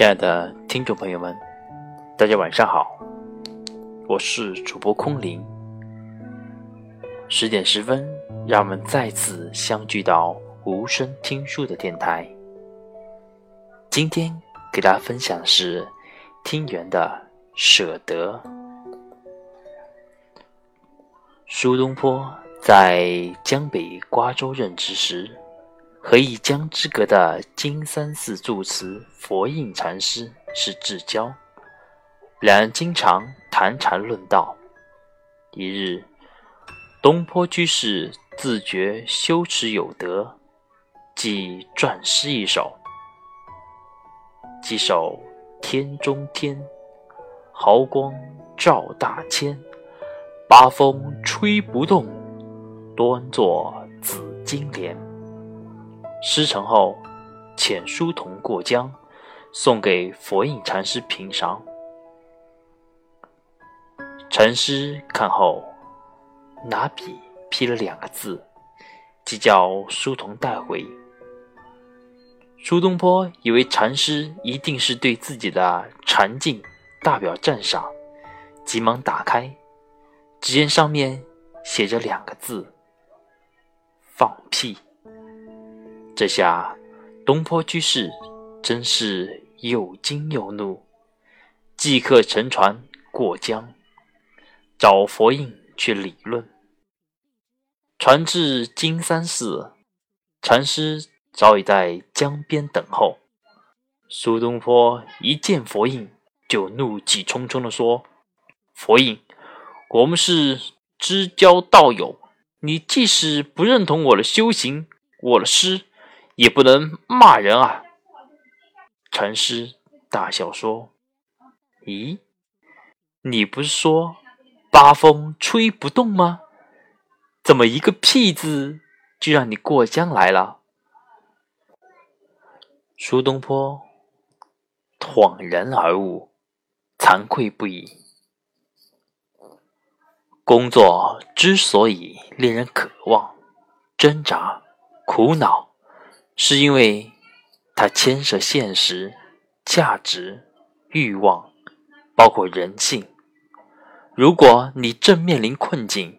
亲爱的听众朋友们，大家晚上好，我是主播空灵。十点十分，让我们再次相聚到无声听书的电台。今天给大家分享的是听源的舍得。苏东坡在江北瓜州任职时。和一江之隔的金山寺住持佛印禅师是至交，两人经常谈禅论道。一日，东坡居士自觉修持有德，即撰诗一首。几首天中天，毫光照大千，八风吹不动，端坐紫金莲。师成后，遣书童过江，送给佛印禅师评赏。禅师看后，拿笔批了两个字，即叫书童带回。苏东坡以为禅师一定是对自己的禅境大表赞赏，急忙打开，只见上面写着两个字：“放屁。”这下，东坡居士真是又惊又怒，即刻乘船过江，找佛印去理论。船至金山寺，禅师早已在江边等候。苏东坡一见佛印，就怒气冲冲地说：“佛印，我们是知交道友，你即使不认同我的修行，我的诗。”也不能骂人啊！禅师大笑说：“咦，你不是说八风吹不动吗？怎么一个屁字就让你过江来了？”苏东坡恍然而悟，惭愧不已。工作之所以令人渴望、挣扎、苦恼。是因为它牵涉现实、价值、欲望，包括人性。如果你正面临困境，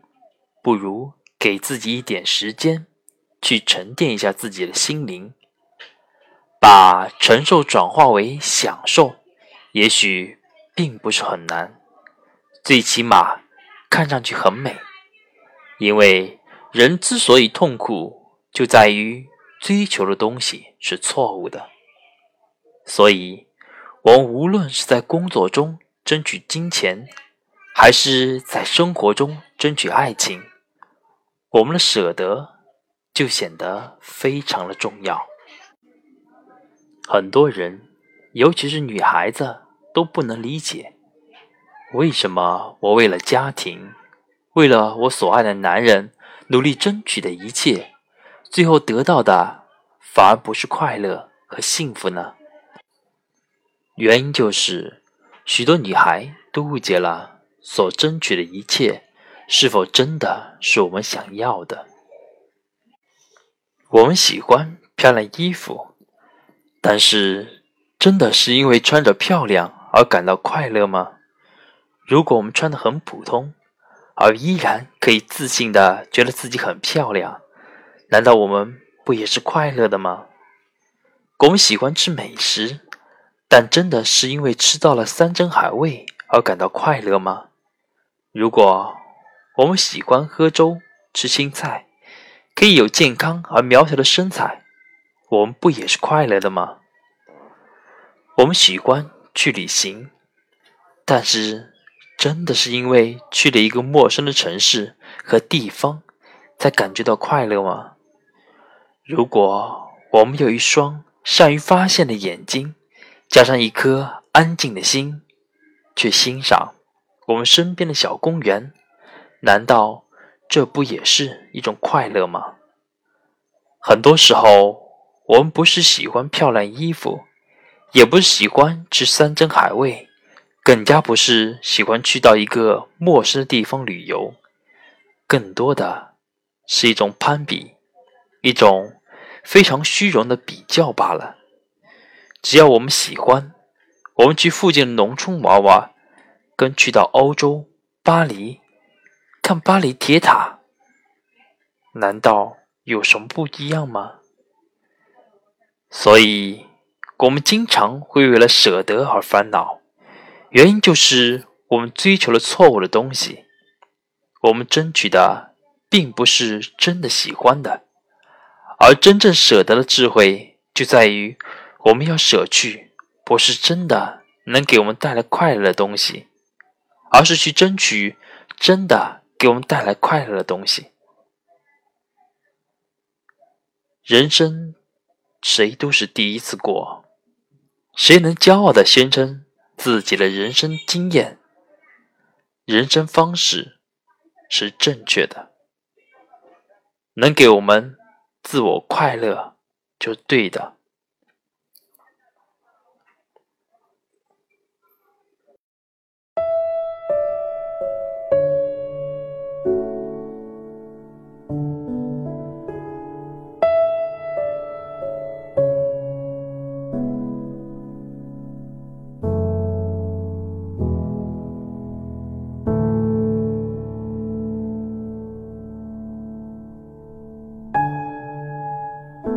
不如给自己一点时间，去沉淀一下自己的心灵，把承受转化为享受，也许并不是很难，最起码看上去很美。因为人之所以痛苦，就在于。追求的东西是错误的，所以，我们无论是在工作中争取金钱，还是在生活中争取爱情，我们的舍得就显得非常的重要。很多人，尤其是女孩子，都不能理解，为什么我为了家庭，为了我所爱的男人，努力争取的一切。最后得到的反而不是快乐和幸福呢？原因就是许多女孩都误解了所争取的一切是否真的是我们想要的。我们喜欢漂亮衣服，但是真的是因为穿着漂亮而感到快乐吗？如果我们穿的很普通，而依然可以自信的觉得自己很漂亮。难道我们不也是快乐的吗？我们喜欢吃美食，但真的是因为吃到了山珍海味而感到快乐吗？如果我们喜欢喝粥、吃青菜，可以有健康而苗条的身材，我们不也是快乐的吗？我们喜欢去旅行，但是真的是因为去了一个陌生的城市和地方，才感觉到快乐吗？如果我们有一双善于发现的眼睛，加上一颗安静的心，去欣赏我们身边的小公园，难道这不也是一种快乐吗？很多时候，我们不是喜欢漂亮衣服，也不是喜欢吃山珍海味，更加不是喜欢去到一个陌生的地方旅游，更多的是一种攀比，一种。非常虚荣的比较罢了。只要我们喜欢，我们去附近的农村玩玩，跟去到欧洲巴黎看巴黎铁塔，难道有什么不一样吗？所以，我们经常会为了舍得而烦恼，原因就是我们追求了错误的东西。我们争取的并不是真的喜欢的，而真正舍得的智慧就在于，我们要舍去不是真的能给我们带来快乐的东西，而是去争取真的给我们带来快乐的东西。人生，谁都是第一次过，谁能骄傲的宣称自己的人生经验、人生方式？是正确的，能给我们自我快乐，就对的。